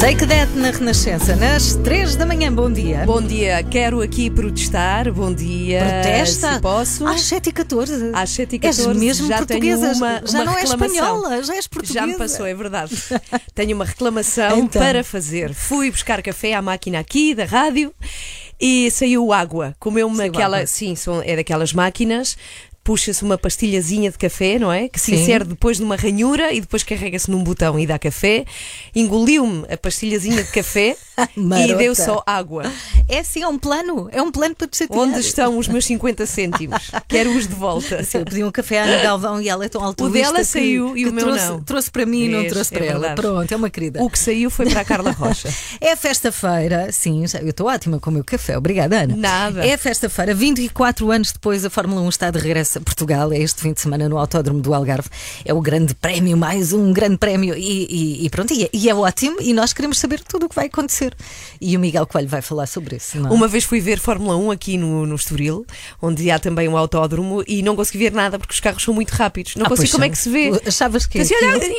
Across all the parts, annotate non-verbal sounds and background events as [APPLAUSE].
Take That na Renascença, nas 3 da manhã. Bom dia. Bom dia, quero aqui protestar. Bom dia. Protesta? Se posso? Às 7h14. Às 7h14 És mesmo já portuguesa. tenho uma, já uma não reclamação. espanhola, já és portuguesa. Já me passou, é verdade. [LAUGHS] Tenho uma reclamação Então. para fazer. Fui buscar café à máquina aqui da rádio e saiu água. Comeu-me aquela. água. Sim, são, é daquelas máquinas. Puxa-se uma pastilhazinha de café, não é? Que se Sim. insere depois numa ranhura e depois carrega-se num botão e dá café. Engoliu-me a pastilhazinha de café [LAUGHS] e deu só água. É assim, é um plano. É um plano para te chatear. Onde estão os meus 50 cêntimos? Quero-os de volta. Eu pedi um café à Ana Galvão e ela é tão altruísta dela que- saiu e que o meu trouxe, não. Trouxe para mim e não trouxe é para ela. Pronto, é uma querida. O que saiu foi para a Carla Rocha. [LAUGHS] É festa-feira, sim, eu estou ótima com o meu café, obrigada Ana. Nada. É festa-feira, 24 anos depois a Fórmula 1 está de regresso a Portugal, é este fim de semana no Autódromo do Algarve. É o grande prémio, mais um grande prémio e, e- e pronto, e é, e é ótimo e nós queremos saber tudo o que vai acontecer. E o Miguel Coelho vai falar sobre isso. É? Uma vez fui ver Fórmula 1 aqui no, no Estoril, onde há também um autódromo, e não consegui ver nada porque os carros são muito rápidos. Não Ah, consigo como é que se vê. Achavas que olha, aquilo-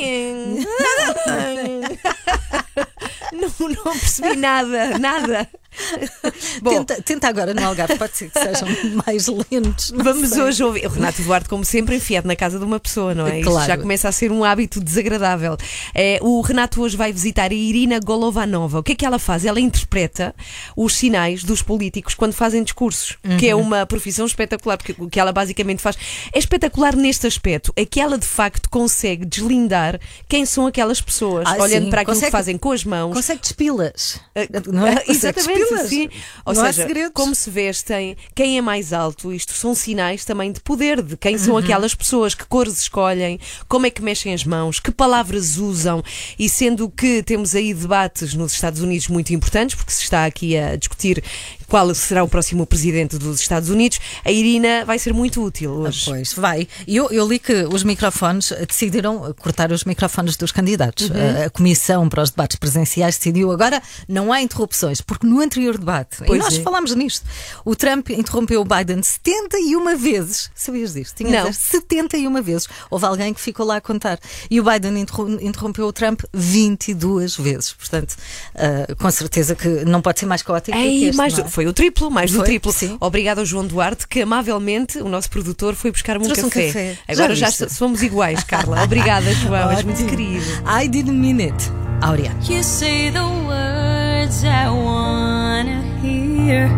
[LAUGHS] não, não percebi nada, nada. [LAUGHS] Bom, tenta, tenta agora no Algarve, pode ser que sejam [LAUGHS] mais lentos. Vamos sei. hoje ouvir. O Renato Duarte, como sempre, enfiado na casa de uma pessoa, não é? Claro. já começa a ser um hábito desagradável. É, o Renato hoje vai visitar a Irina Golovanova. O que é que ela faz? Ela interpreta os sinais dos políticos quando fazem discursos, que Uhum. é uma profissão espetacular, porque o que ela basicamente faz é espetacular neste aspecto. É que ela de facto consegue deslindar quem são aquelas pessoas, Ah, olhando sim. para aquilo Consegue- que fazem com as mãos. Consegue despilas. Ah, Não é? ah, Consegue Exatamente, sim. Ou Não há seja, segredos. como se vestem, quem é mais alto, isto são sinais também de poder, de quem Uhum. são aquelas pessoas, que cores escolhem, como é que mexem as mãos, que palavras usam. E sendo que temos aí debates nos Estados Unidos muito importantes, porque se está aqui a discutir qual será o próximo presidente dos Estados Unidos, a Irina vai ser muito útil hoje. Pois, vai. E eu, eu li que os microfones eh, decidiram eh, cortar os microfones dos candidatos. Uhum. A, a Comissão para os Debates Presenciais decidiu agora não há interrupções, porque no anterior debate, e Pois nós é. falámos nisto, o Trump interrompeu o Biden 71 vezes. Sabias disto? Tinha Não. de dizer 71 vezes. Houve alguém que ficou lá a contar. E o Biden interrom- interrompeu o Trump 22 vezes. Portanto, eh, com certeza que não pode ser mais caótico do que Ei, este, mais é? foi o triplo, mais do Foi, triplo. sim. Obrigada ao João Duarte, que amavelmente, o nosso produtor, foi buscar-me um Trouxe um café. café. Agora Já já, somos iguais, Carla. Obrigada, [LAUGHS] João, és muito querido. I didn't mean it. Áurea. You say the words I wanna hear.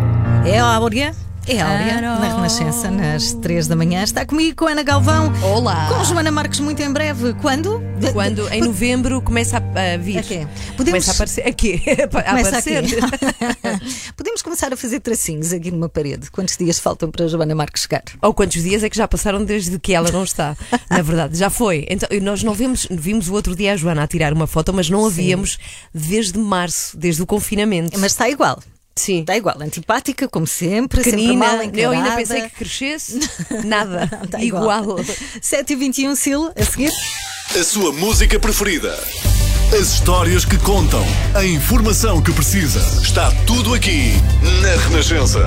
É a Áurea? É Áurea, na Renascença, nas 3 da manhã. Está comigo com a Ana Galvão. Olá. Com Joana Marques muito em breve. Quando? Quando em novembro começa a, a vir. A quê? Podemos- Começa a aparecer. Aqui. [LAUGHS] A Começa aparecer. aqui. [LAUGHS] Podemos começar a fazer tracinhos aqui numa parede. Quantos dias faltam para a Joana Marques chegar? Ou quantos dias é que já passaram desde que ela não está? Na verdade, já foi. Então, nós não vimos, vimos o outro dia a Joana a tirar uma foto, mas não a víamos desde março, desde o confinamento. Mas está igual. Sim. Está igual. Antipática, como sempre. sempre Pequenina, mal encarada. eu ainda pensei que crescesse. [LAUGHS] Nada. Está igual. 7h21, [LAUGHS] Sil, a seguir. A sua música preferida. As histórias que contam. A informação que precisa. Está tudo aqui na Renascença.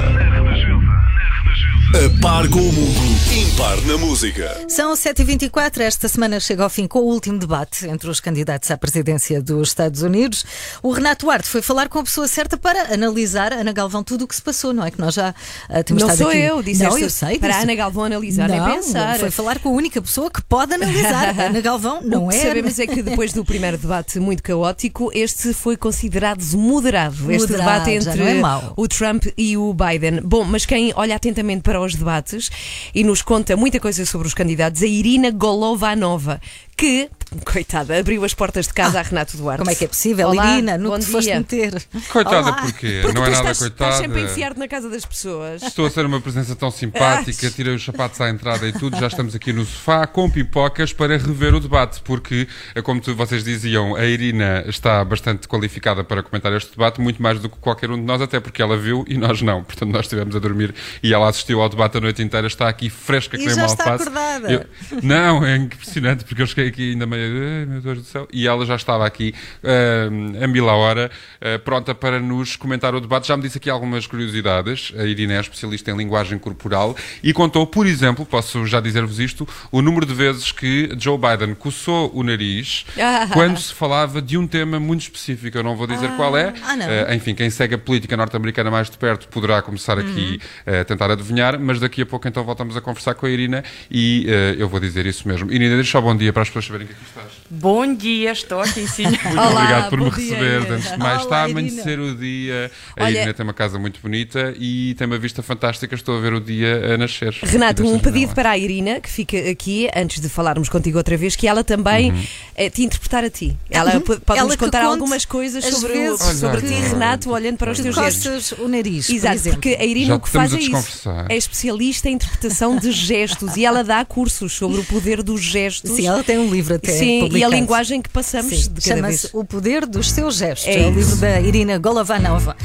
A par com o mundo. Impar na música. São 7h24. Esta semana chega ao fim com o último debate entre os candidatos à presidência dos Estados Unidos. O Renato Duarte foi falar com a pessoa certa para analisar, Ana Galvão, tudo o que se passou, não é? Que nós já ah, temos Não estado sou aqui. eu, disseste Não, eu sei. para a disse- Ana Galvão analisar, nem não, pensar. Foi falar com a única pessoa que pode analisar. [LAUGHS] Ana Galvão não o que é. sabemos é que depois do primeiro debate muito caótico, este foi considerado moderado. Este Moderado, debate já entre é o Trump e o Biden. Bom, mas quem olha atentamente para os debates e nos conta muita coisa sobre os candidatos, a Irina Golovanova, que [LAUGHS] Coitada, abriu as portas de casa a Renato Duarte. Como é que é possível? Olá, Irina, no que te foste dia. meter. Coitada, Olá. porquê? Porque não é nada estás, coitada. estás sempre a enfiar-te na casa das pessoas. Estou a ser uma presença tão simpática, tirei os sapatos à entrada e tudo, já estamos aqui no sofá com pipocas para rever o debate, porque, eh, como tu- vocês diziam, a Irina está bastante qualificada para comentar este debate, muito mais do que qualquer um de nós, até porque ela viu e nós não. Portanto, nós estivemos a dormir e ela assistiu ao debate a noite inteira, está aqui fresca E que nem já uma está alface. acordada. Eu- não, é impressionante, porque eu cheguei aqui ainda meio, "Ai, meu Deus do céu, e ela já estava aqui ah, a mil a hora, ah, pronta para nos comentar o debate. Já me disse aqui algumas curiosidades. A Irina é especialista em linguagem corporal e contou, por exemplo, posso já dizer-vos isto, o número de vezes que Joe Biden coçou o nariz Ah. [LAUGHS] quando se falava de um tema muito específico. Eu não vou dizer qual é. ah. Ah, enfim, quem segue a política norte-americana mais de perto poderá começar aqui Uhum. a tentar adivinhar, mas daqui a pouco então voltamos a conversar com a Irina e eu vou dizer isso mesmo. Irina, deixa só bom dia para as pessoas saberem que aqui estás. Bom dia, estou aqui sim. Muito Olá, obrigado por me dia, receber. Irina. Antes de mais, Olá, está a Irina. amanhecer o dia. A Olha- Irina tem uma casa muito bonita e tem uma vista fantástica. Estou a ver o dia a nascer. Renato, um pedido janela. para a Irina, que fica aqui, antes de falarmos contigo outra vez, que ela também Uhum. eh, te interpretar a ti. Ela p- pode Ela nos que contar algumas coisas as sobre, vezes o, sobre ti, Renato, olhando para os teus gestos. o nariz, por Exato, exemplo. porque a Irina Já o que faz é isso. É especialista em interpretação de gestos e ela dá cursos sobre o poder dos gestos. Sim, ela tem um livro até Sim, e a linguagem que passamos Sim, de cada chama-se. O Poder dos Seus Gestos. É É, o livro da Irina Golovanova.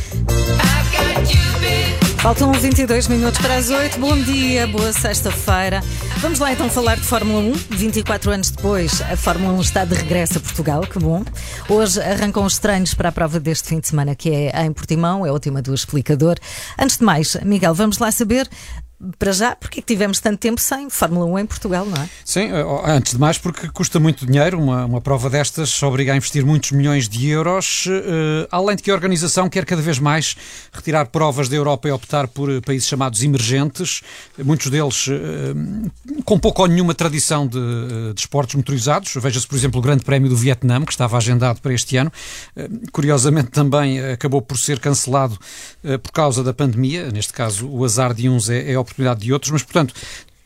Faltam 22 minutos para as 8. Bom dia, boa sexta-feira. Vamos lá então falar de Fórmula 1. 24 anos depois, a Fórmula 1 está de regresso a Portugal, que bom. Hoje arrancam os treinos para a prova deste fim de semana, que é em Portimão, é a última do explicador. Antes de mais, Miguel, vamos lá saber, para já, porque é que tivemos tanto tempo sem Fórmula 1 em Portugal, não é? Sim, eh, antes de mais porque custa muito dinheiro, uma, uma prova destas obriga a investir muitos milhões de euros, eh, além de que a organização quer cada vez mais retirar provas da Europa e optar por eh, países chamados emergentes, muitos deles eh, com pouco ou nenhuma tradição de, de esportes motorizados. Veja-se, por exemplo, o Grande Prémio do Vietnã, que estava agendado para este ano. Eh, Curiosamente também acabou por ser cancelado por causa da pandemia, neste caso o azar de uns é, é oportunidade de outros, mas portanto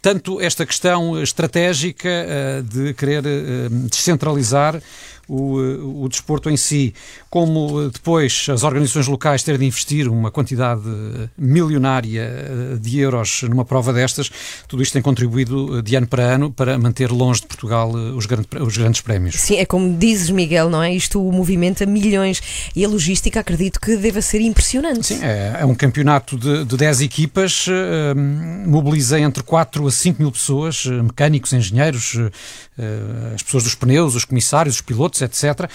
tanto esta questão estratégica eh, de querer eh, descentralizar o, eh, o desporto em si, como eh, depois as organizações locais terem de investir uma quantidade eh, milionária de euros numa prova destas, tudo isto tem contribuído de ano para ano para manter longe de Portugal os, grande- os grandes prémios. Sim, é como dizes, Miguel, não é? Isto movimenta milhões e a logística acredito que deva ser impressionante. Sim, é, é um campeonato de, de 10 equipas, eh, mobiliza entre 4 a 5 mil pessoas, mecânicos, engenheiros, eh, as pessoas dos pneus, os comissários, os pilotos, etc.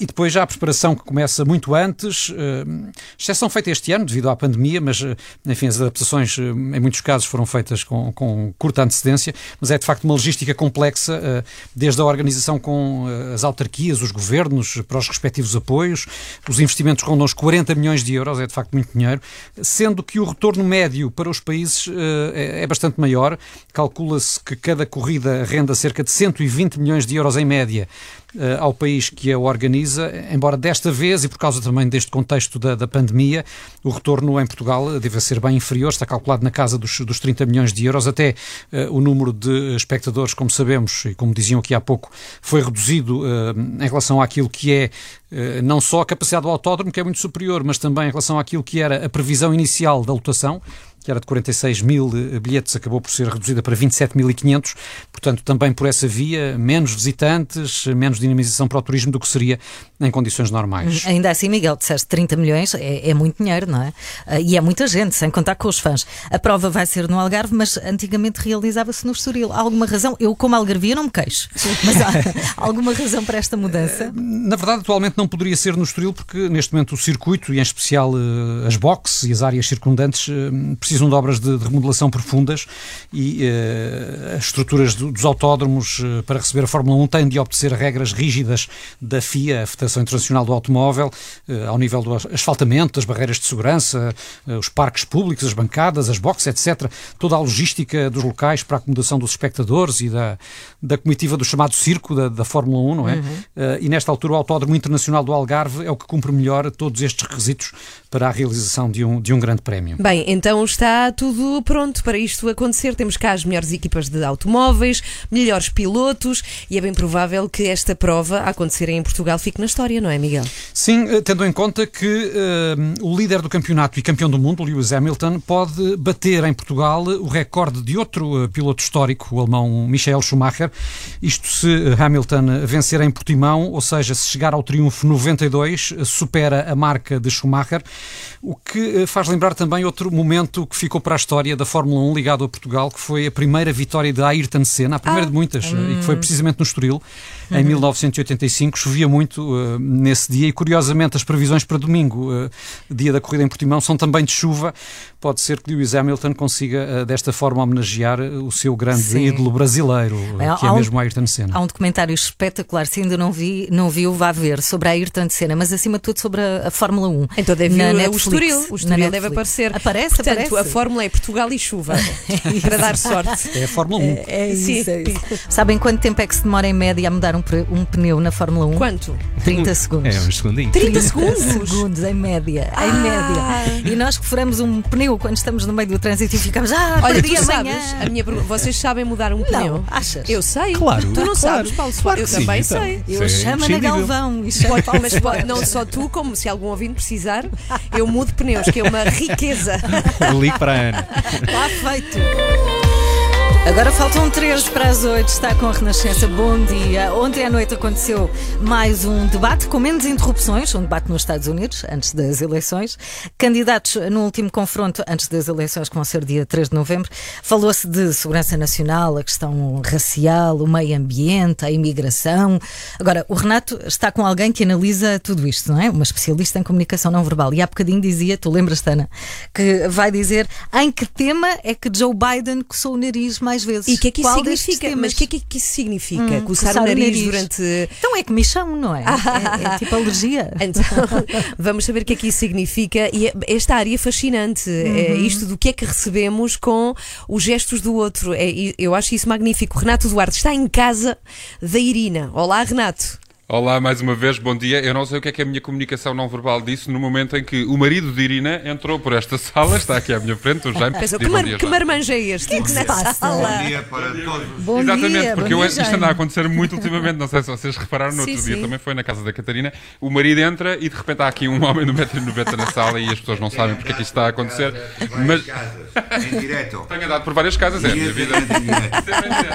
E depois já a preparação que começa muito antes, eh, exceção feita este ano devido à pandemia, mas eh, enfim, as adaptações eh, em muitos casos foram feitas com, com curta antecedência, mas é de facto uma logística complexa, desde a organização com as autarquias, os governos, para os respectivos apoios, os investimentos rondam os 40 milhões de euros, é de facto muito dinheiro, sendo que o retorno médio para os países é, é bastante maior. Calcula-se que cada corrida renda cerca de 120 milhões de euros em média ao país que a organiza, embora desta vez, e por causa também deste contexto da, da pandemia, o retorno em Portugal deve ser bem inferior, está calculado na casa dos, dos 30 milhões de euros, até eh, o número de espectadores, como sabemos, e como diziam aqui há pouco, foi reduzido eh, em relação àquilo que é eh, não só a capacidade do autódromo, que é muito superior, mas também em relação àquilo que era a previsão inicial da lotação, que era de 46 mil eh, bilhetes, acabou por ser reduzida para 27.500. Portanto, também por essa via, menos visitantes, menos dinamização para o turismo do que seria em condições normais. Ainda assim, Miguel, disseste 30 milhões, é, é muito dinheiro, não é? Ah, E é muita gente, sem contar com os fãs. A prova vai ser no Algarve, mas antigamente realizava-se no Estoril. Há alguma razão? Eu, como algarvia, não me queixo. Mas há [LAUGHS] alguma razão para esta mudança? Na verdade, atualmente não poderia ser no Estoril, porque neste momento o circuito, e em especial eh, as boxes e as áreas circundantes, eh, precisam de obras de, de remodelação profundas e eh, as estruturas do- dos autódromos eh, para receber a Fórmula 1 têm de obedecer regras rígidas da FIA, a Federação Internacional do Automóvel, eh, ao nível do as- asfaltamento, das barreiras de segurança, os parques públicos, as bancadas, as boxes, etc. Toda a logística dos locais para a acomodação dos espectadores e da, da comitiva do chamado circo da, da Fórmula 1, não é? Eh, e nesta altura o Autódromo Internacional do Algarve é o que cumpre melhor todos estes requisitos para a realização de um, de um grande prémio. Bem, então está está tudo pronto para isto acontecer. Temos cá as melhores equipas de automóveis, melhores pilotos e é bem provável que esta prova a acontecer em Portugal fique na história, não é, Miguel? Sim, eh, tendo em conta que eh, o líder do campeonato e campeão do mundo, Lewis Hamilton, pode bater em Portugal o recorde de outro eh, piloto histórico, o alemão Michael Schumacher. Isto se Hamilton vencer em Portimão, ou seja, se chegar ao triunfo 92, eh, supera a marca de Schumacher, o que faz lembrar também outro momento que ficou para a história da Fórmula 1 ligado a Portugal, que foi a primeira vitória de Ayrton Senna, a primeira de muitas, eh, e que foi precisamente no Estoril, em 1985. Chovia muito eh, nesse dia e, curiosamente, as previsões para domingo, eh, dia da corrida em Portimão, são também de chuva. Pode ser que Lewis Hamilton consiga, eh, desta forma, homenagear o seu grande Sim. ídolo brasileiro, Bem, que é um- mesmo Ayrton Senna. Há um documentário espetacular, se ainda não vi, não viu, vá ver, sobre a Ayrton Senna, mas acima de tudo sobre a, a Fórmula 1. Então deve na vir o Netflix, Estoril. O Estoril deve Netflix. aparecer. Aparece, Portanto, aparece. a fórmula é Portugal e chuva. [LAUGHS] para dar sorte. É a Fórmula 1. É isso, Sim. é isso. Sabem quanto tempo é que se demora em média a mudar um, pre- um pneu na Fórmula 1? Quanto? 30 segundos. É, uns segundinhos. 30 segundos? segundos em média, Ah. em média. E nós que furamos um pneu quando estamos no meio do trânsito e ficamos, ah, Olha, tu amanhã. sabes, a minha pergunta, vocês sabem mudar um pneu? achas? Eu sei. Claro, Tu não claro. sabes, Paulo? Claro eu sim, também então. sei. Eu é chamo na. Galvão e chamo Paulo mas pode- não só tu, como se algum ouvinte precisar, eu mudo pneus, que é uma riqueza. Ligue para a Ana. Está feito. Agora faltam 13 para as 8, está com a Renascença. Bom dia. Ontem à noite aconteceu mais um debate com menos interrupções, um debate nos Estados Unidos, antes das eleições. Candidatos no último confronto, antes das eleições, que vão ser dia 3 de novembro, falou-se de segurança nacional, a questão racial, o meio ambiente, a imigração. Agora, o Renato está com alguém que analisa tudo isto, não é? Uma especialista em comunicação não verbal. E há bocadinho dizia, tu lembras, Tana, que vai dizer em que tema é que Joe Biden coçou o nariz mais vezes. E o que é que isso Qual significa? Mas o que é que, isso significa? Hum, coçar, o nariz, durante. Então é comichão, não é? [LAUGHS] É, é tipo alergia. Então, [LAUGHS] vamos saber o que é que isso significa. E é- esta área fascinante, é Uhum. isto do que é que recebemos com os gestos do outro. É, eu acho isso magnífico. Renato Duarte está em casa da Irina. Olá, Renato. Olá, mais uma vez, bom dia. Eu não sei o que é que a minha comunicação não verbal disse no momento em que o marido de Irina entrou por esta sala, está aqui à minha frente, o [LAUGHS] Jaime. Pensou, que, mar, dia, que Jaime. marmanja é este? Que se passa? sala? Bom dia para todos. Bom Exatamente, dia, porque bom eu, dia, isto anda a acontecer muito ultimamente, não sei se vocês repararam, no Sim, outro dia sim. também foi na casa da Catarina, o marido entra e de repente há aqui um homem no metro e 90 na sala e as pessoas não sabem porque é que isto está a acontecer, mas Várias casas, em direto. [LAUGHS] tenho andado por várias casas, é a minha vida.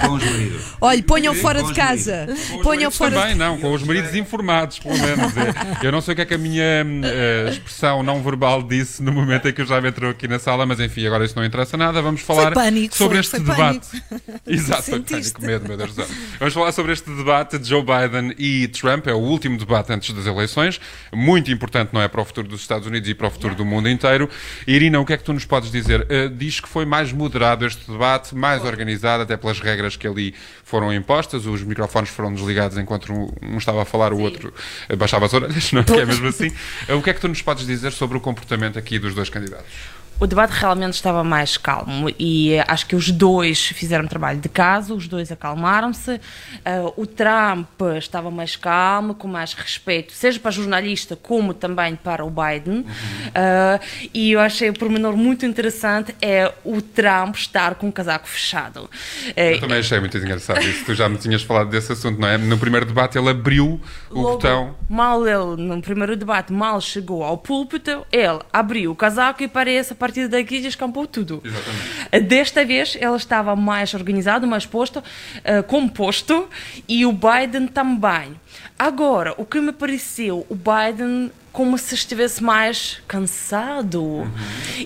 Com os maridos. Olha, ponham fora de casa. Ponham fora também, não, com os maridos informados, pelo menos. É. Eu não sei o que é que a minha eh, expressão não verbal disse no momento em que o Jaime entrou aqui na sala, mas enfim, agora isso não interessa nada. Vamos falar pânico, sobre foi, este foi debate. pânico. Exato, Sentiste? pânico, medo, meu Deus do céu. Vamos falar sobre este debate de Joe Biden e Trump. É o último debate antes das eleições. Muito importante, não é? Para o futuro dos Estados Unidos e para o futuro do mundo inteiro. Irina, o que é que tu nos podes dizer? Eh, diz que foi mais moderado este debate, mais organizado, até pelas regras que ali foram impostas. Os microfones foram desligados enquanto um um estava a falar, o outro eh, baixava as orelhas, não é? Que é mesmo assim. Eh, O que é que tu nos podes dizer sobre o comportamento aqui dos dois candidatos? O debate realmente estava mais calmo e eh, acho que os dois fizeram trabalho de casa, os dois acalmaram-se. Ah, o Trump estava mais calmo, com mais respeito, seja para o jornalista como também para o Biden. Ah, e eu achei o pormenor muito interessante é o Trump estar com o casaco fechado. Eu também achei muito engraçado isso. Tu já me tinhas falado desse assunto, não é? No primeiro debate ele abriu o Logo, botão. Mal ele, no primeiro debate, mal chegou ao púlpito, ele abriu o casaco e parece, partir daqui, descampou tudo. Exatamente. Desta vez, ele estava mais organizado, mais posto, eh, composto, e o Biden também. Agora, o que me pareceu, o Biden como se estivesse mais cansado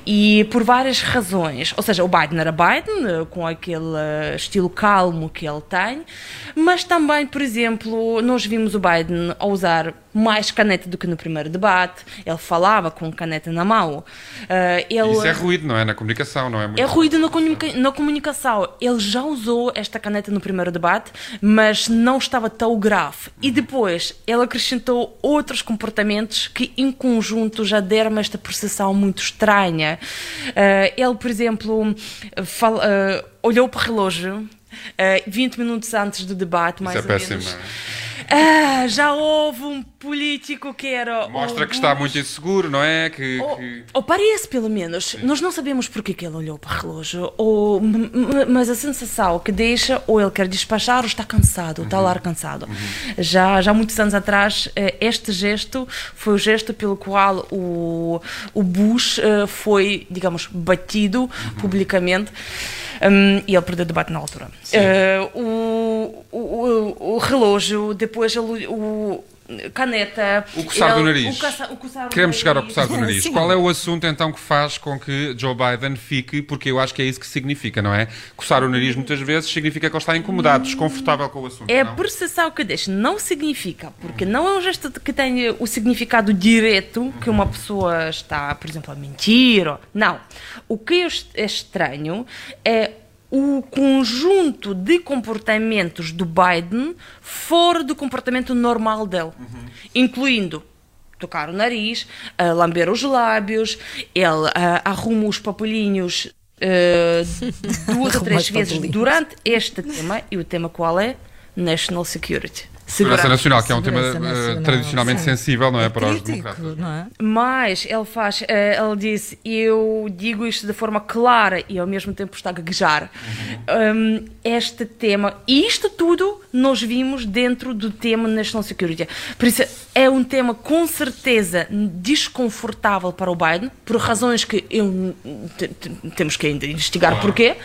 e por várias razões. Ou seja, o Biden era Biden, eh, com aquele eh, estilo calmo que ele tem, mas também, por exemplo, nós vimos o Biden a usar mais caneta do que no primeiro debate. Ele falava com caneta na mão. Eh, ele... Isso é ruído, não é? Na comunicação, não é? Muito É ruído na, comunica- na comunicação. Ele já usou esta caneta no primeiro debate, mas não estava tão grave. E depois ele acrescentou outros comportamentos que, em conjunto, já deram esta percepção muito estranha. Eh, ele, por exemplo, fal- eh, olhou para o relógio. eh, 20 minutos antes do debate, mais é ou péssimo, menos. Ah, já houve um político que era. Mostra que está muito inseguro, não é? Que, Ou, que- ou parece, pelo menos. Nós não sabemos porque que ele olhou para o relógio, ou, mas a sensação que deixa, ou ele quer despachar, ou está cansado, ou está lá cansado. Já, já há muitos anos atrás, eh, este gesto foi o gesto pelo qual o, o Bush eh, foi, digamos, batido publicamente. Hum, e ele perdeu o debate na altura. Eh, o, o, o, o relógio, depois ele- o, caneta. O coçar do ele- nariz. o o coçar do Queremos chegar ao coçar do [LAUGHS] nariz. Qual é o assunto então que faz com que Joe Biden fique, porque eu acho que é isso que significa, não é? Coçar o nariz muitas vezes significa que ele está incomodado, desconfortável com o assunto. É a não? percepção que deixa. Não significa, porque não é um gesto que tenha o significado direto que uma pessoa está, por exemplo, a mentir. ou- Não. O que é estranho é o conjunto de comportamentos do Biden fora do comportamento normal dele, incluindo tocar o nariz, ah, lamber os lábios, ele ah, arruma os papelinhos ah, [LAUGHS] duas ou três vezes durante este tema, e o tema qual é? National Security. Segurança Nacional, que é um tema Nacional, tradicionalmente sim. sensível, não é? para os Crítico, democratas. não é? Mas ele faz, eh, ele disse, eu digo isto de forma clara e ao mesmo tempo está a gaguejar. Um, este tema, e isto tudo nós vimos dentro do tema National Security. Por isso é um tema com certeza desconfortável para o Biden, por razões que eu, te- te- temos que ainda investigar porquê,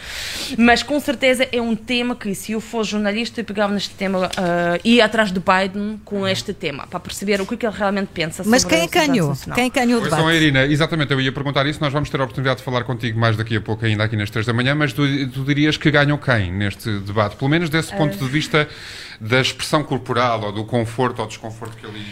mas com certeza é um tema que se eu fosse jornalista eu pegava neste tema ah, e ia atrás do Biden com este tema, para perceber o que, é que ele realmente pensa Mas sobre quem é ganhou? Quem é ganhou o Pois debate? Irina, exatamente, eu ia perguntar isso. Nós vamos ter a oportunidade de falar contigo mais daqui a pouco, ainda aqui nas 3 da manhã. Mas tu, tu dirias que ganham quem neste debate? Pelo menos desse ponto de vista da expressão corporal ou do conforto ou desconforto que ele.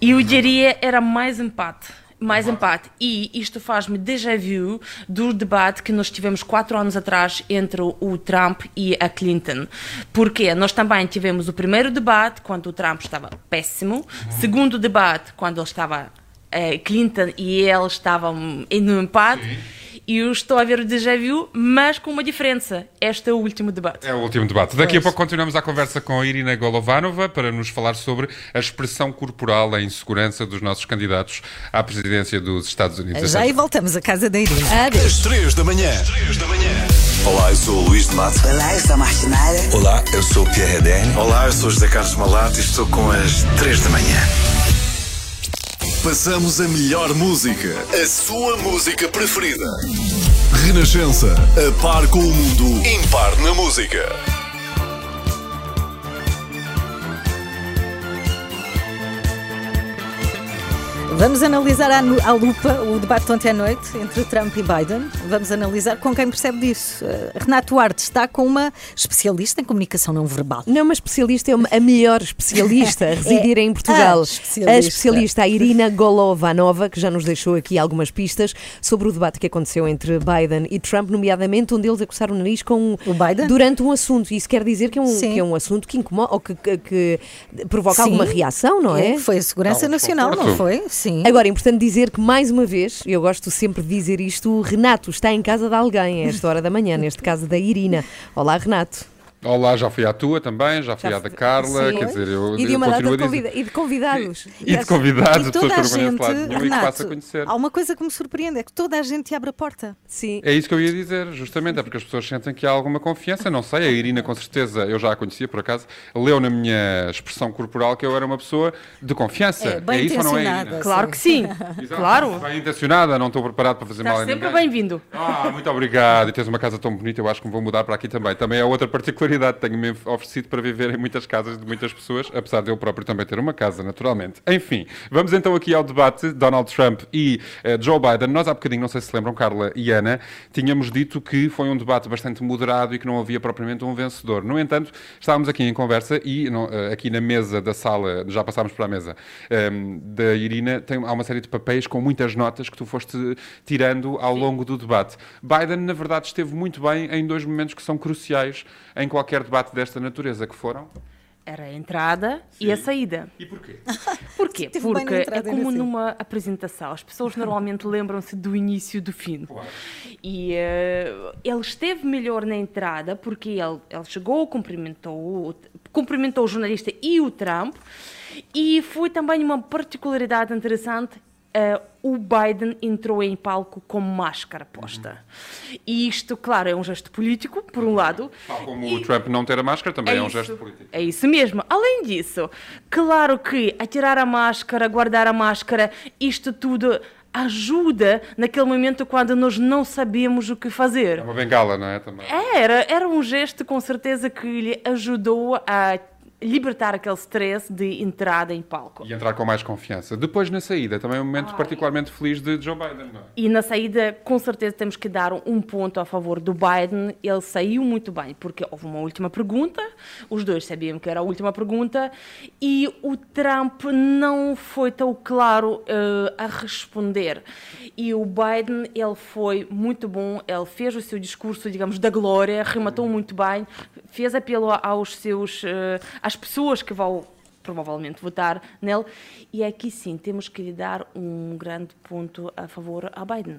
Eu diria era mais empate. Mais empate. E isto faz-me déjà vu do debate que nós tivemos quatro anos atrás entre o Trump e a Clinton. Porque nós também tivemos o primeiro debate quando o Trump estava péssimo, segundo debate quando ele estava eh, Clinton e ele estavam no empate. E eu estou a ver o déjà vu, mas com uma diferença. Este é o último debate. É o último debate. Daqui a pouco continuamos a conversa com a Irina Golovanova para nos falar sobre a expressão corporal em segurança dos nossos candidatos à presidência dos Estados Unidos. Já aí voltamos à casa da Irina. Adeus. Às 3 da manhã. Olá, eu sou o Luís de Mato. Olá, eu sou a Martinalha. Olá, eu sou o Pierre Redene. Olá, eu sou José Carlos Malato e estou com as 3 da manhã. Passamos a melhor música. A sua música preferida. Renascença. A par com o mundo. Impar na música. Vamos analisar à, à lupa o debate de ontem à noite entre Trump e Biden. Vamos analisar com quem percebe disso. Eh, Renato Duarte está com uma especialista em comunicação não verbal. Não, uma especialista é uma- a melhor especialista a [LAUGHS] residir É em Portugal. a especialista. A especialista, a Irina Golovanova, que já nos deixou aqui algumas pistas sobre o debate que aconteceu entre Biden e Trump, nomeadamente onde eles acusaram o nariz com O Biden? durante um assunto. Isso quer dizer que é um, que é um assunto que incomoda ou que, que- que provoca Sim. alguma reação, não é? Foi a Segurança Não, Nacional, não foi? Sim. Agora, é importante dizer que, mais uma vez, eu gosto sempre de dizer isto, o Renato está em casa de alguém a esta hora da manhã, neste caso da Irina. Olá, Renato. Olá, já fui à tua também, já fui Já à da Carla, Sim. quer dizer, eu, E de uma data continuo de, a dizer. convida- e de convidados. E de convidados, E pessoas que eu não conheço gente, de lado nenhum e que passa a conhecer. há uma coisa que me surpreende, é que toda a gente te abre a porta. Sim. É isso que eu ia dizer, justamente, é porque as pessoas sentem que há alguma confiança, não sei, a Irina com certeza, eu já a conhecia por acaso, leu na minha expressão corporal que eu era uma pessoa de confiança. É, bem isso ou não é, intencionada. Irina? Claro que sim. [LAUGHS] Exato. Claro. Bem intencionada, não estou preparado para fazer mal a Estás sempre ninguém. bem-vindo. Ah, muito obrigado. E tens uma casa tão bonita, eu acho que me vou mudar para aqui também. Também é outra particularidade. Tenho-me oferecido para viver em muitas casas de muitas pessoas, apesar de eu próprio também ter uma casa, naturalmente. Enfim, vamos então aqui ao debate Donald Trump e eh, Joe Biden. Nós há bocadinho, não sei se lembram, Carla e Ana, tínhamos dito que foi um debate bastante moderado e que não havia propriamente um vencedor. No entanto, estávamos aqui em conversa e não, eh, aqui na mesa da sala, já passámos para a mesa ehm, da Irina, tem, há uma série de papéis com muitas notas que tu foste tirando ao longo do debate. Biden, na verdade, esteve muito bem em dois momentos que são cruciais em qualquer debate desta natureza, que foram Era a entrada e a saída. E porquê? [LAUGHS] Porquê? Na Porque é como saída. numa apresentação. As pessoas normalmente lembram-se do início e do fim. E eh, ele esteve melhor na entrada porque ele, ele chegou, cumprimentou, o- cumprimentou o jornalista e o Trump. E foi também uma particularidade interessante. Eh, o Biden entrou em palco com máscara posta. E isto, claro, é um gesto político, por um lado. Tal como o Trump não ter a máscara também é, um isso. gesto político. É isso mesmo. Além disso, claro que atirar a máscara, guardar a máscara, isto tudo ajuda naquele momento quando nós não sabemos o que fazer. É uma bengala, não é? Também. Era, era um gesto com certeza que lhe ajudou a libertar aquele stress de entrada em palco. E entrar com mais confiança. Depois, na saída, também é um momento particularmente feliz de Joe Biden, não é? E na saída, com certeza, temos que dar um ponto a favor do Biden. Ele saiu muito bem, porque houve uma última pergunta, os dois sabiam que era a última pergunta, e o Trump não foi tão claro eh, a responder. E o Biden, ele foi muito bom, ele fez o seu discurso, digamos, da glória, rematou muito bem, fez apelo aos seus, eh, às pessoas que vão provavelmente votar nele. E aqui sim temos que lhe dar um grande ponto a favor a Biden.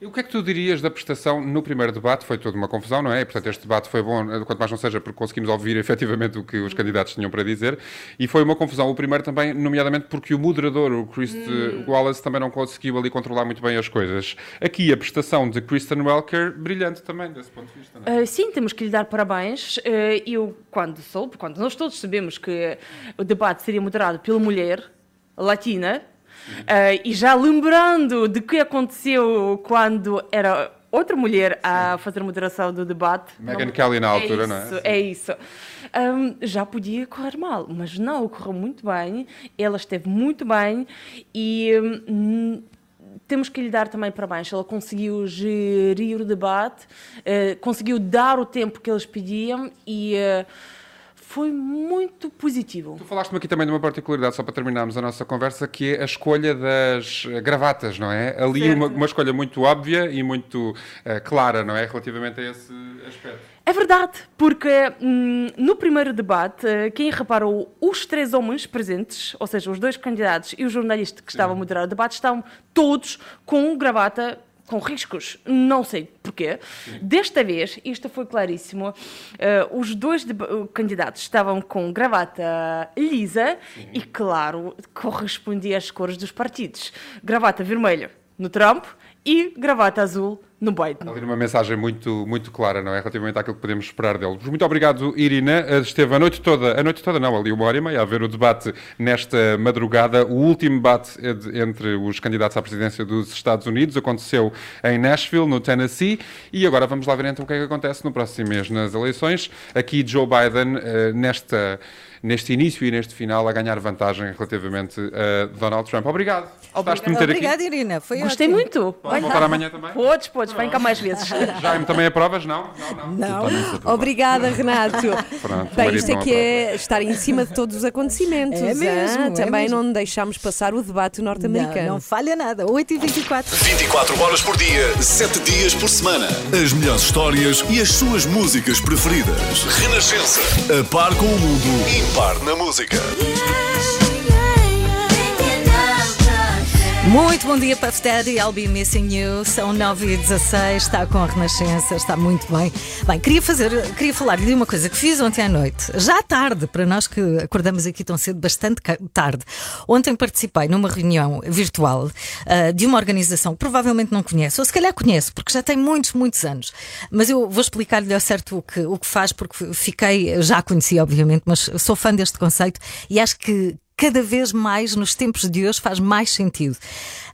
E o que é que tu dirias da prestação no primeiro debate? Foi toda uma confusão, não é? E, portanto, este debate foi bom, eh, quanto mais não seja, porque conseguimos ouvir [LAUGHS] efetivamente o que os candidatos tinham para dizer. E foi uma confusão, o primeiro também, nomeadamente porque o moderador, o Chris Wallace, também não conseguiu ali controlar muito bem as coisas. Aqui a prestação de Kristen Welker, brilhante também, desse ponto de vista, não é? Uh, sim, temos que lhe dar parabéns. Uh, eu, quando soube, quando nós todos sabemos que o debate seria moderado pela mulher latina, uh, e já lembrando de que aconteceu quando era outra mulher a fazer a moderação do debate. Meghan Não- Kelly na altura, não é? isso, é isso. Um, já podia correr mal, mas não, correu muito bem. Ela esteve muito bem e hum, temos que lhe dar também parabéns. Ela conseguiu gerir o debate, eh, conseguiu dar o tempo que eles pediam e eh, foi muito positivo. Tu falaste-me aqui também de uma particularidade, só para terminarmos a nossa conversa, que é a escolha das eh, gravatas, não é? Ali uma, uma escolha muito óbvia e muito eh, clara, não é? Relativamente a esse aspecto. É verdade, porque hum, no primeiro debate, eh, quem reparou, os três homens presentes, ou seja, os dois candidatos e o jornalista que estava a moderar o debate, estavam todos com gravata com riscos. Não sei porquê. Desta vez, isto foi claríssimo, eh, os dois candidatos estavam com gravata lisa e, claro, correspondia às cores dos partidos. Gravata vermelha no Trump e gravata azul no Biden. Ali uma mensagem muito, muito clara, não é? Relativamente àquilo que podemos esperar deles. Muito obrigado, Irina. Eh, Esteve a noite toda, a noite toda não, ali uma hora e meia, a ver o debate nesta madrugada. O último debate é entre os candidatos à presidência dos Estados Unidos aconteceu em Nashville, no Tennessee. E agora vamos lá ver então o que é que acontece no próximo mês nas eleições. Aqui Joe Biden, eh, nesta, neste início e neste final, a ganhar vantagem relativamente a Donald Trump. Obrigado. Aqui? Obrigada, Irina. Foi Gostei ótimo. muito. Podes voltar amanhã também? Podes, podes, vem cá mais vezes. [LAUGHS] Jaime, também aprovas? Não? Não, não. Não. Obrigada, Renato. [LAUGHS] Pronto, Bem, isto é não que é estar em cima de todos os acontecimentos. É mesmo, ah? é Também mesmo. não deixámos passar o debate Não, norte-americano. não falha nada. 8h24. 24 horas por dia, 7 dias por semana. As melhores histórias e as suas músicas preferidas. Renascença. A par com o mundo, impar na música. Muito bom dia, Puff Daddy. I'll be missing you. São 9 e 16 está com a Renascença, está muito bem. Bem, queria, fazer, queria falar-lhe de uma coisa que fiz ontem à noite, já tarde, para nós que acordamos aqui tão cedo, bastante tarde. Ontem participei numa reunião virtual ah, de uma organização que provavelmente não conhece, ou se calhar conhece, porque já tem muitos, muitos anos. Mas eu vou explicar-lhe ao certo o que, o que faz, porque fiquei, já a conheci, obviamente, mas sou fã deste conceito e acho que cada vez mais nos tempos de hoje faz mais sentido.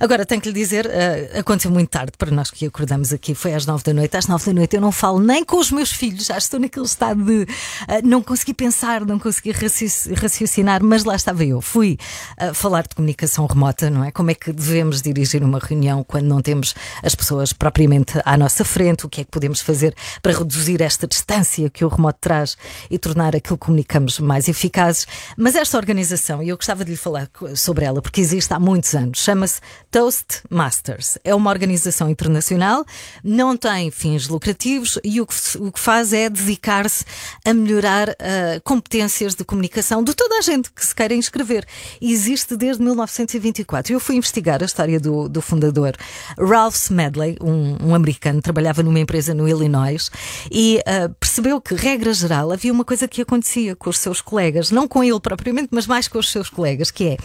Agora, tenho que lhe dizer, eh, aconteceu muito tarde para nós que acordamos aqui, foi às nove da noite. Às nove da noite eu não falo nem com os meus filhos, já estou naquele estado de eh, não conseguir pensar, não conseguir raci- raciocinar, mas lá estava eu. Fui eh, falar de comunicação remota, não é? Como é que devemos dirigir uma reunião quando não temos as pessoas propriamente à nossa frente? O que é que podemos fazer para reduzir esta distância que o remoto traz e tornar aquilo que comunicamos mais eficazes? Mas esta organização, eu eu gostava de lhe falar sobre ela, porque existe há muitos anos. Chama-se Toastmasters. É uma organização internacional, não tem fins lucrativos e o que, o que faz é dedicar-se a melhorar ah, competências de comunicação de toda a gente que se queira inscrever. Existe desde 1924. Eu fui investigar a história do, do fundador, Ralph Smedley, um, um americano, trabalhava numa empresa no Illinois e ah, percebeu que, regra geral, havia uma coisa que acontecia com os seus colegas, não com ele propriamente, mas mais com os seus colegas, que é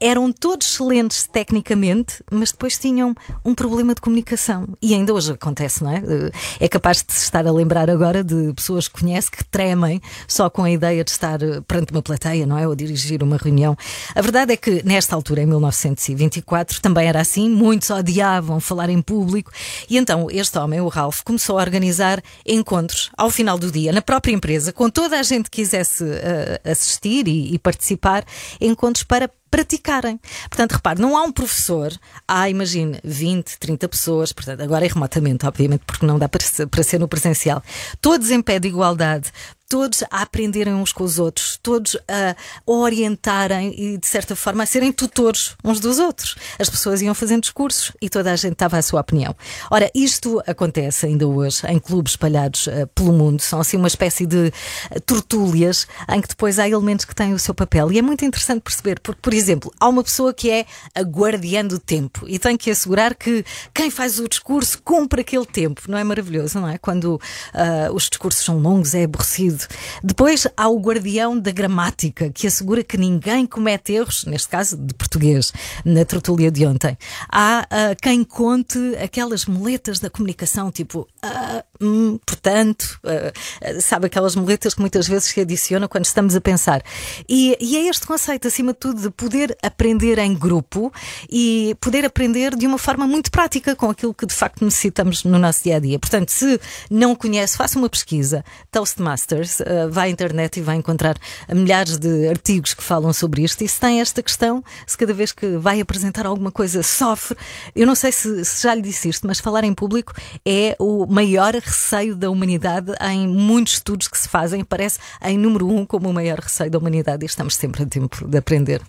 eram todos excelentes tecnicamente, mas depois tinham um problema de comunicação. E ainda hoje acontece, não é? Eh, É capaz de se estar a lembrar agora de pessoas que conhece que tremem só com a ideia de estar eh, perante uma plateia, não é? Ou dirigir uma reunião. A verdade é que nesta altura, em 1924, também era assim, muitos odiavam falar em público. E então este homem, o Ralph, começou a organizar encontros ao final do dia, na própria empresa, com toda a gente que quisesse eh, assistir e, e participar, encontros para praticarem. Portanto, repare, não há um professor, há, imagine, 20, 30 pessoas, portanto, agora é remotamente, obviamente, porque não dá para ser, para ser no presencial, todos em pé de igualdade, todos a aprenderem uns com os outros, todos a orientarem e, de certa forma, a serem tutores uns dos outros. As pessoas iam fazendo discursos e toda a gente estava a sua opinião. Ora, isto acontece ainda hoje em clubes espalhados eh, pelo mundo, são assim uma espécie de eh, tertúlias em que depois há elementos que têm o seu papel. E é muito interessante perceber, porque, por exemplo, há uma pessoa que é a guardiã do tempo e tem que assegurar que quem faz o discurso cumpre aquele tempo. Não é maravilhoso, não é? Quando ah, os discursos são longos, é aborrecido. Depois há o guardião da gramática, que assegura que ninguém comete erros, neste caso de português, na tertúlia de ontem. Há ah, quem conte aquelas moletas da comunicação, tipo, ah, hum, portanto, ah, sabe aquelas moletas que muitas vezes se adicionam quando estamos a pensar. E, e é este conceito, acima de tudo, de poder aprender em grupo e poder aprender de uma forma muito prática com aquilo que de facto necessitamos no nosso dia a dia. Portanto, se não conhece, faça uma pesquisa. Toastmasters, uh, vai à internet e vai encontrar milhares de artigos que falam sobre isto. E se tem esta questão, se cada vez que vai apresentar alguma coisa sofre, eu não sei se, se já lhe disse isto, mas falar em público é o maior receio da humanidade em muitos estudos que se fazem. Aparece em número um como o maior receio da humanidade e estamos sempre a tempo de aprender.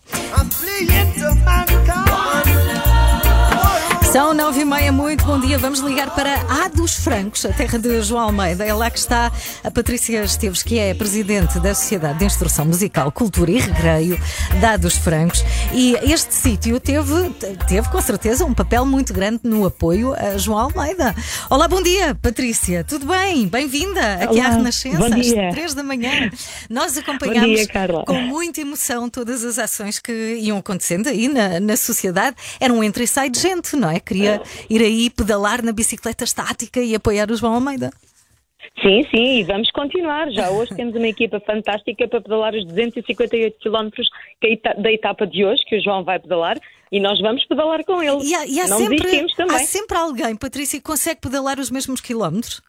São nove e meia, muito bom dia. Vamos ligar para A dos Francos, a terra de João Almeida. É lá que está a Patrícia Esteves, que é presidente da Sociedade de Instrução Musical, Cultura e Recreio da A dos Francos. E este sítio teve, teve com certeza um papel muito grande no apoio a João Almeida. Olá, bom dia, Patrícia. Tudo bem? Bem-vinda aqui Olá, à Renascença, bom às dia. três da manhã. Nós acompanhamos dia, Carla. com muita emoção todas as ações que iam acontecendo aí na, na sociedade. Era um entra e sai de gente, não é? Queria ir aí pedalar na bicicleta estática e apoiar o João Almeida. Sim, sim, e vamos continuar. Já hoje temos uma equipa fantástica para pedalar os 258 quilómetros é da etapa de hoje, que o João vai pedalar, e nós vamos pedalar com ele. E há, e há Não sempre, há sempre alguém, Patrícia, que consegue pedalar os mesmos quilómetros?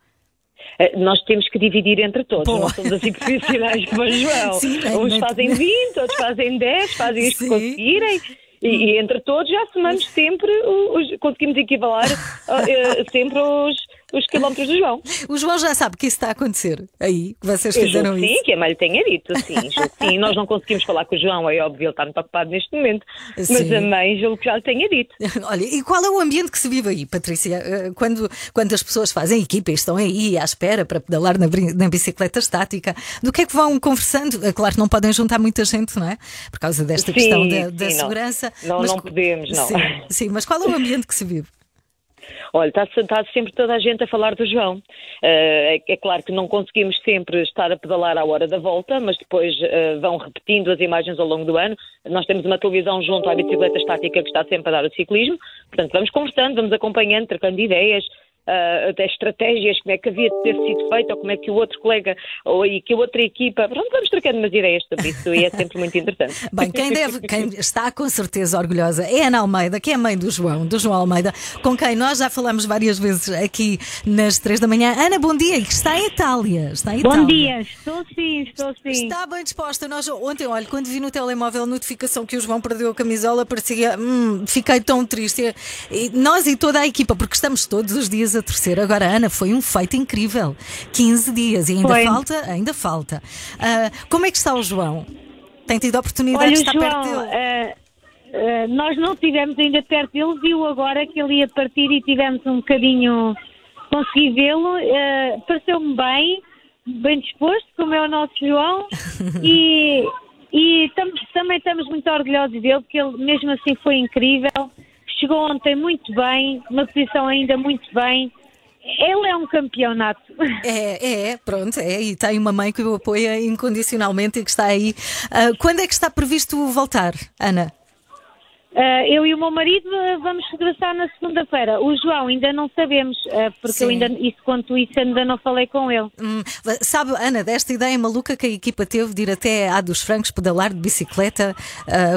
Eh, Nós temos que dividir entre todos, Boa. não somos assim profissionais como [LAUGHS] o João. Sim, Uns fazem 20, outros fazem 10, fazem os que conseguirem. E, e entre todos já somamos sempre, os, conseguimos equivalar [LAUGHS] eh, sempre os, os quilómetros do João. [LAUGHS] O João já sabe que isso está a acontecer aí, que vocês Eu fizeram isso. sim, que a mãe lhe tenha dito, sim, [LAUGHS] julgo sim. Nós não conseguimos falar com o João, é óbvio, ele está muito ocupado neste momento. Mas Sim. a mãe julgo que já lhe tenha dito. [LAUGHS] Olha, e qual é o ambiente que se vive aí, Patrícia? Eh, Quando, quando as pessoas fazem equipa e estão aí à espera para pedalar na, na bicicleta estática, do que é que vão conversando? É claro que não podem juntar muita gente, não é? Por causa desta Sim, questão da, da sim, não. segurança. Não- não podemos, não. Sim, sim, mas qual é o ambiente que se vive? Olha, está, está sempre toda a gente a falar do João. Eh, é, é claro que não conseguimos sempre estar a pedalar à hora da volta, mas depois eh, vão repetindo as imagens ao longo do ano. Nós temos uma televisão junto à bicicleta estática que está sempre a dar o ciclismo. Portanto, vamos conversando, vamos acompanhando, trocando ideias. Eh, até estratégias, como é que havia de ter sido feito, ou como é que o outro colega, ou e que a outra equipa, pronto, vamos trocando umas ideias sobre isso e é sempre muito interessante. [LAUGHS] Bem, quem, deve, quem está com certeza orgulhosa é a Ana Almeida, que é a mãe do João, do João Almeida, com quem nós já falamos várias vezes aqui nas três da manhã. Ana, bom dia, e que está em Itália. Está em Bom Itália. dia, estou sim, estou sim. Está bem disposta. Nós, ontem, olha, quando vi no telemóvel a notificação que o João perdeu a camisola, parecia. Hum, fiquei tão triste. E nós e toda a equipa, porque estamos todos os dias a torcer. Agora, Ana, foi um feito incrível. 15 dias e ainda Foi. falta, ainda falta. Ah, como é que está o João? Tem tido a oportunidade Olha, de estar João, perto dele. eh, eh, nós não estivemos ainda perto dele, viu agora que ele ia partir e tivemos um bocadinho. Consegui vê-lo, eh, pareceu-me bem, bem disposto, como é o nosso João, [LAUGHS] e, e estamos- também estamos muito orgulhosos dele, porque ele mesmo assim foi incrível. Chegou ontem muito bem, uma posição ainda muito bem. Ele é um campeão nato. É, é, pronto, é, e tem uma mãe que o apoia incondicionalmente e que está aí. Ah, quando é que está previsto voltar, Ana? Uh, eu e o meu marido uh, vamos regressar na segunda-feira. O João ainda não sabemos, uh, porque eu Sim. ainda, isso quanto isso ainda não falei com ele. Hum, sabe, Ana, desta ideia maluca que a equipa teve de ir até à dos Francos pedalar de bicicleta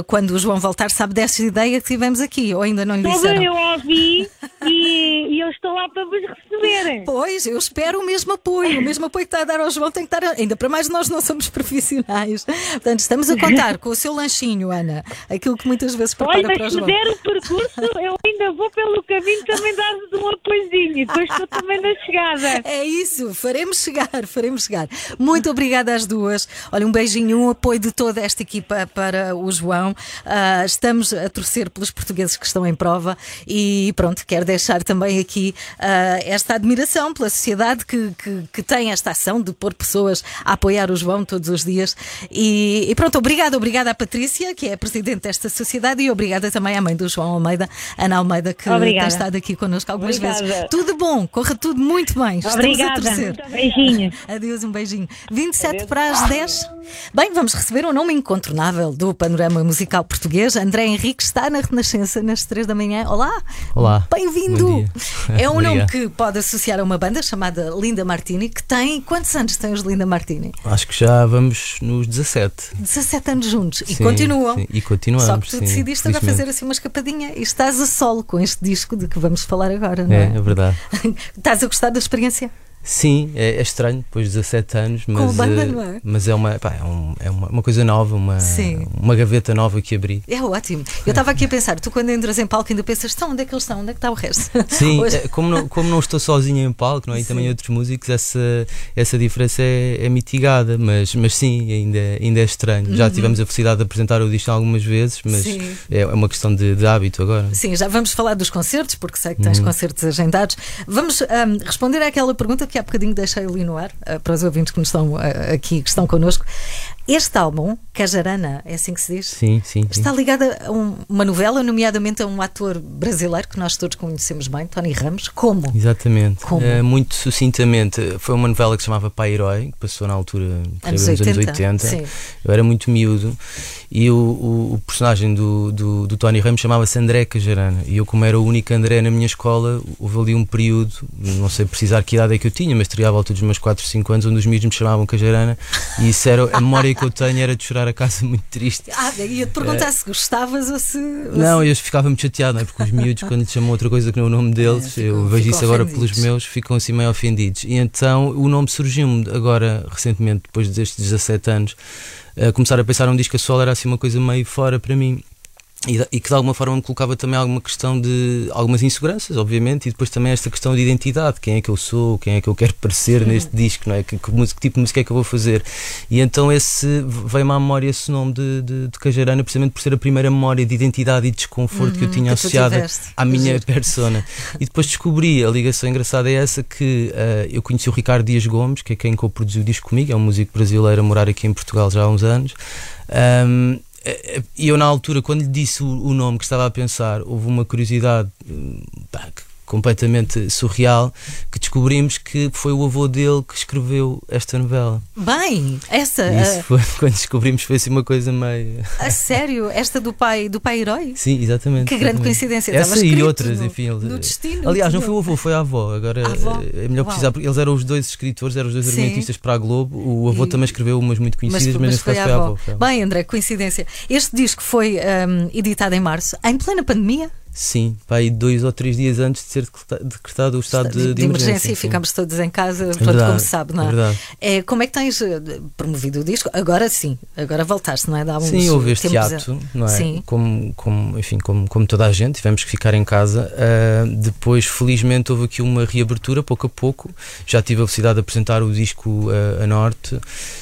quando o João voltar, sabe desta ideia que tivemos aqui? Ou ainda não lhe Toda disseram? eu ouvi e, e eu estou lá para vos receber. Pois, eu espero o mesmo apoio. O mesmo apoio que está a dar ao João tem que estar. Ainda para mais nós não somos [LAUGHS] profissionais. Portanto, estamos a contar com o seu lanchinho, Ana. Aquilo que muitas vezes prepara Olha, mas se der o percurso, eu ainda vou pelo caminho também dar-vos um apoiozinho. Depois estou também na chegada. É isso, faremos chegar, faremos chegar. Muito obrigada às duas. Olha, um beijinho, um apoio de toda esta equipa para o João. Ah, estamos a torcer pelos portugueses que estão em prova e pronto, quero deixar também aqui ah, esta admiração pela sociedade que, que, que tem esta ação de pôr pessoas a apoiar o João todos os dias. E, e pronto, obrigada, obrigada à Patrícia, que é a presidente desta sociedade, e obrigada também à mãe do João Almeida, Ana Almeida, que Obrigada. tem estado aqui connosco algumas Obrigada. vezes. Tudo bom, corra tudo muito bem. Estamos a Obrigada. torcer. Beijinho. [LAUGHS] Adeus, um beijinho. 27 para as 10. Bem, vamos receber um nome incontornável do panorama musical português. André Henrique está na Renascença nas 3 da manhã. Olá! Olá. Bem-vindo! [LAUGHS] É um nome que pode associar a uma banda chamada Linda Martini, que tem. Quantos anos tem os Linda Martini? Acho que já vamos nos 17. 17 anos juntos. E Sim, continuam. sim, E continuamos. Só que tu sim, decidiste agora felizmente. fazer assim uma escapadinha e estás a solo com este disco de que vamos falar agora, não É, é? é verdade. [LAUGHS] estás a gostar da experiência? Sim, é, é estranho, depois de 17 anos, mas, a banda, eh, não é? mas é, uma, pá, é, um- é uma, uma coisa nova, uma, Sim. uma gaveta nova que abri. É ótimo. Eu estava aqui a pensar, tu quando entras em palco ainda pensas, então onde é que eles estão? Onde é que está o resto? [LAUGHS] Sim, Hoje- é, como, não, como não estou sozinho em palco, não é? E também outros músicos, essa, essa diferença é, é mitigada, mas, mas sim, ainda, ainda é estranho. Já Uhum. tivemos a felicidade de apresentar o disco algumas vezes, mas Sim. é uma questão de, de hábito agora. Sim, já vamos falar dos concertos, porque sei que tens Uhum. concertos agendados. Vamos ahm, responder àquela pergunta que há bocadinho deixei ali no ar, ah, para os ouvintes que estão ah, aqui, que estão connosco. Este álbum, Cajarana, é assim que se diz? Sim, sim. Está ligada a um- uma novela, nomeadamente a um ator brasileiro que nós todos conhecemos bem, Tony Ramos. Como? Exatamente. Como? Eh, muito sucintamente, foi uma novela que se chamava Pai Herói, que passou na altura Anos nos 80, anos 80. sim. Eu era muito miúdo e o, o- o personagem do, do, do Tony Ramos chamava-se André Cajarana. E eu, como era o único André na minha escola, houve ali um período, não sei precisar que idade é que eu tinha, mas teria à volta dos meus 4, 5 anos, onde os miúdos me chamavam Cajarana. E isso era, a memória que eu tenho era de chorar a casa muito triste. Ah, ia-te perguntar se gostavas ou se. ou Não, eu ficava muito chateado, não é? Porque os miúdos, quando chamam outra coisa que não é o nome deles, eu vejo isso agora ofendidos. pelos meus, ficam assim meio ofendidos. E então o nome surgiu-me agora, recentemente, depois destes 17 anos, a começar a pensar um disco a solo era assim uma coisa meio fora para mim. E, que de alguma forma me colocava também alguma questão de algumas inseguranças, obviamente, e depois também esta questão de identidade: quem é que eu sou, quem é que eu quero parecer neste disco, não é? Que, que que tipo de música é que eu vou fazer? E então esse veio-me à memória esse nome de, de, de Cajarana, precisamente por ser a primeira memória de identidade e desconforto que eu Uhum, tinha que associada à minha Giro. persona. E depois descobri a ligação engraçada é essa que eh, eu conheci o Ricardo Dias Gomes, que é quem co-produziu o disco comigo, é um músico brasileiro a morar aqui em Portugal já há uns anos. Ahm, eh, e eu, na altura, quando lhe disse o, o nome que estava a pensar, houve uma curiosidade hum, pá, que- completamente surreal que descobrimos que foi o avô dele que escreveu esta novela. Bem, essa. Isso ah, foi, [LAUGHS] quando descobrimos, foi assim uma coisa meio. a sério, esta do pai, do pai herói? Sim, exatamente. Que grande exatamente. coincidência, Essa e outras, no- enfim. no destino, Aliás, não foi o avô, foi a avó. Agora A avó? é melhor Uau. precisar, porque eles eram os dois escritores, eram os dois Sim. argumentistas para a Globo. O avô E- também escreveu umas muito conhecidas, mas, nesse foi caso a foi a avó. Bem, André, coincidência. Este disco foi hum, editado em março, em plena pandemia. Sim, pá, aí dois ou três dias antes de ser decreta- decretado o estado de, de emergência. e sim. ficamos todos em casa, pronto, verdade, como se sabe, não é? é verdade. É, como é que tens eh, promovido o disco? Agora sim, agora voltaste, não é? Dá Sim, houve este tempos a- ato, não é? Sim. Como, como, enfim, como, como toda a gente, tivemos que ficar em casa. Ah, depois, felizmente, houve aqui uma reabertura, pouco a pouco. Já tive a felicidade de apresentar o disco ah, a Norte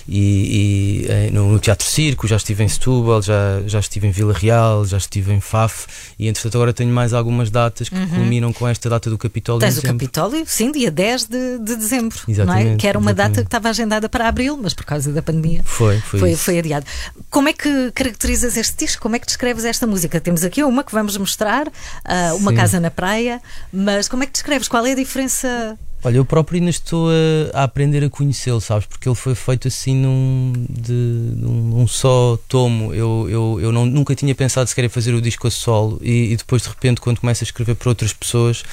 e, e, no, no Teatro Circo, já estive em Setúbal, já, já estive em Vila Real, já estive em Faf e, entretanto, agora tenho mais algumas datas que Uhum. culminam com esta data do Capitólio. Tens o. Capitólio, sim, dia 10 de, de dezembro, não é? Exatamente, Que era uma data exatamente. que estava agendada para abril, mas por causa da pandemia Foi, foi, foi, foi adiado. Como é que caracterizas este disco? Como é que descreves esta música? Temos aqui uma que vamos mostrar, ah, uma casa na praia, mas como é que descreves? Qual é a diferença? Olha, eu próprio ainda estou a, a aprender a conhecê-lo, sabes? Porque ele foi feito assim num, de, num, num só tomo. Eu, eu, eu não, nunca tinha pensado sequer em fazer o disco a solo e, e depois de repente, quando começo a escrever para outras pessoas,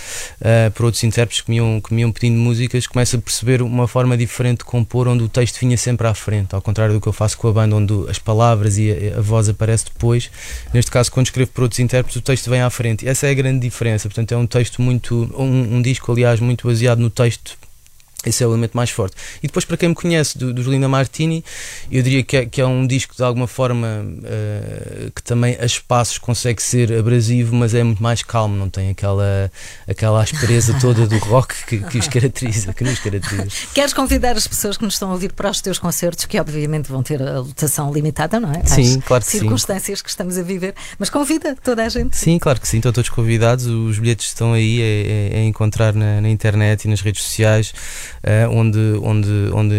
ah, para outros intérpretes que me, iam, que me iam pedindo músicas, começo a perceber uma forma diferente de compor onde o texto vinha sempre à frente, ao contrário do que eu faço com a banda, onde as palavras e a, a voz aparece depois. Neste caso, quando escrevo para outros intérpretes, o texto vem à frente. Essa é a grande diferença. Portanto, é um texto muito. Um, um disco, aliás, muito baseado no texto. Esse é o elemento mais forte. E depois, para quem me conhece do, do Linda Martini, eu diria que é, que é um disco de alguma forma eh, que também a espaços consegue ser abrasivo, mas é muito mais calmo, não tem aquela, aquela aspereza [LAUGHS] toda do rock que, que os caracteriza, que nos caracteriza. Queres convidar as pessoas que nos estão a ouvir para os teus concertos, que obviamente vão ter a lotação limitada, não é? Sim, claro que sim. circunstâncias que estamos a viver, mas convida toda a gente. Sim, claro que sim, estão todos convidados. Os bilhetes estão aí, é, é- é encontrar na, na internet e nas redes sociais, onde, onde, onde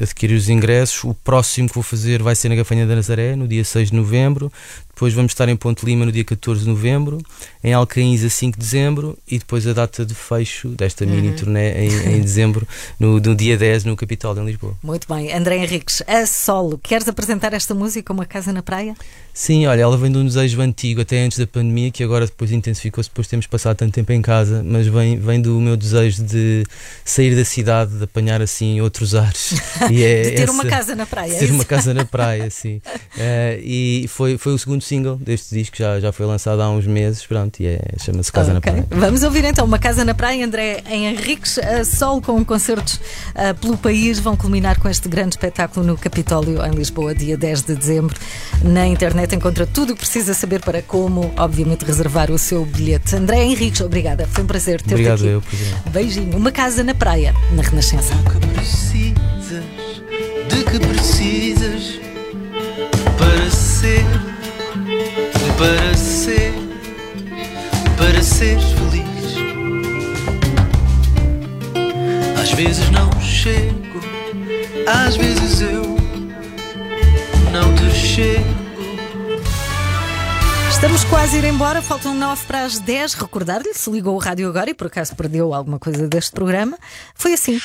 adquirir os ingressos. O próximo que vou fazer vai ser na Gafanha da Nazaré, no dia 6 de novembro. Depois vamos estar em Ponte Lima no dia 14 de novembro, em Alcaíns a 5 de dezembro e depois a data de fecho desta mini Uhum. turnê em, em [LAUGHS] dezembro, no, no dia 10, no Capitólio, em Lisboa. Muito bem, André Henriques, a solo, queres apresentar esta música, Uma Casa na Praia? Sim, olha, ela vem de um desejo antigo, até antes da pandemia, que agora depois intensificou-se depois de termos passado tanto tempo em casa, mas vem, vem do meu desejo de sair da cidade, de apanhar assim outros ares. [LAUGHS] E é De ter essa- uma casa na praia, de é ter isso? uma casa na praia, [LAUGHS] sim. Eh, e foi, foi o segundo single deste disco, já, já foi lançado há uns meses, pronto, e é, chama-se Casa na Ok. Praia. Vamos ouvir então Uma Casa na Praia, André Henriques, a solo com concertos ah, pelo país, vão culminar com este grande espetáculo no Capitólio, em Lisboa, dia 10 de dezembro. Na internet encontra tudo o que precisa saber para como, obviamente, reservar o seu bilhete. André Henriques, obrigada, foi um prazer ter-te Obrigado aqui. eu, prazer. Beijinho. Uma Casa na Praia, na Renascença. precisas, de que precisas para ser, para quase ir embora, faltam 9 para as 10. Recordar-lhe, se ligou o rádio agora e por acaso perdeu alguma coisa deste programa, foi assim.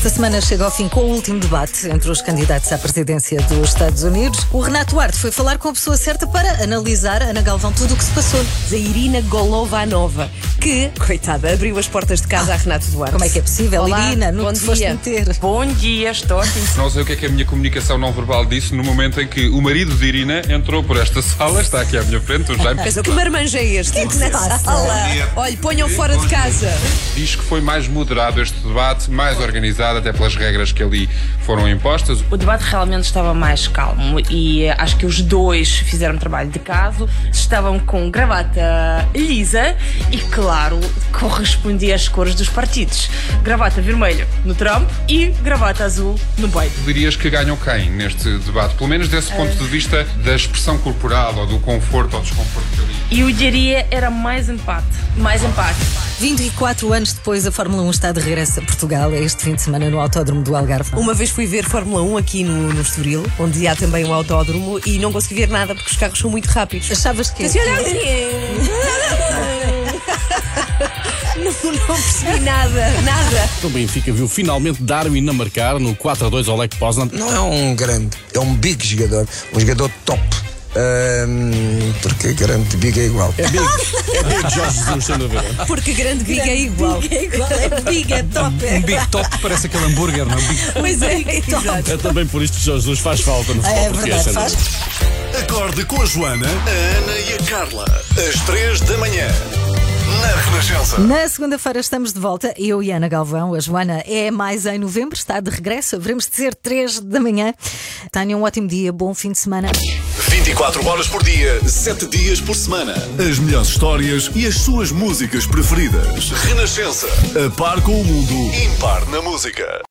Esta semana chega ao fim com o último debate entre os candidatos à presidência dos Estados Unidos. O Renato Duarte foi falar com a pessoa certa para analisar, Ana Galvão, tudo o que se passou. Da Irina Golovanova, que, coitada, abriu as portas de casa a Renato Duarte. Como é que é possível, Olá, Irina? No bom que te foste dia. meter? Bom dia, estou aqui. Não sei o que é que a minha comunicação não verbal disse no momento em que o marido de Irina entrou por esta sala, está aqui à minha frente, o Jaime. Mas que marmanjo é este? que se passa? Sala. Olha, ponham fora de casa. Diz que foi mais moderado este debate, mais organizado, até pelas regras que ali foram impostas. O debate realmente estava mais calmo e eh, acho que os dois fizeram trabalho de caso. Estavam com gravata lisa e, claro, correspondia às cores dos partidos. Gravata vermelha no Trump e gravata azul no Biden. Dirias que ganham quem neste debate? Pelo menos desse ponto de vista da expressão corporal ou do conforto ou desconforto que ali. E eu diria era mais empate. Mais empate. 24 anos depois, a Fórmula 1 está de regresso a Portugal. É este fim de semana no Autódromo do Algarve. Uma vez fui ver Fórmula 1 aqui no, no Estoril, onde há também um autódromo, e não consegui ver nada porque os carros são muito rápidos. Achavas que. Mas olha, [LAUGHS] não, não percebi nada, nada. O Benfica viu finalmente Darwin a marcar no 4 a 2 ao Lech Poznan. Não é um grande, é um big jogador, um jogador top. Ahm, porque grande biga é igual. É big, é big [LAUGHS] Jorge Jesus, sem dúvida. Porque grande biga é igual. Big é igual, é big, é top. Um Big Top parece aquele hambúrguer, não é? Um Big Pois é. É também por isto que Jorge Jesus faz falta no futebol É português. verdade, faz. Acorde com a Joana, a Ana e a Carla. Às três da manhã. Na Renascença. Na segunda-feira estamos de volta, eu e Ana Galvão. A Joana é mais em novembro, está de regresso. Haveremos de ser 3 da manhã. Tenham um ótimo dia, bom fim de semana. 24 horas por dia, 7 dias por semana. As melhores histórias e as suas músicas preferidas. Renascença. A par com o mundo. Impar na música.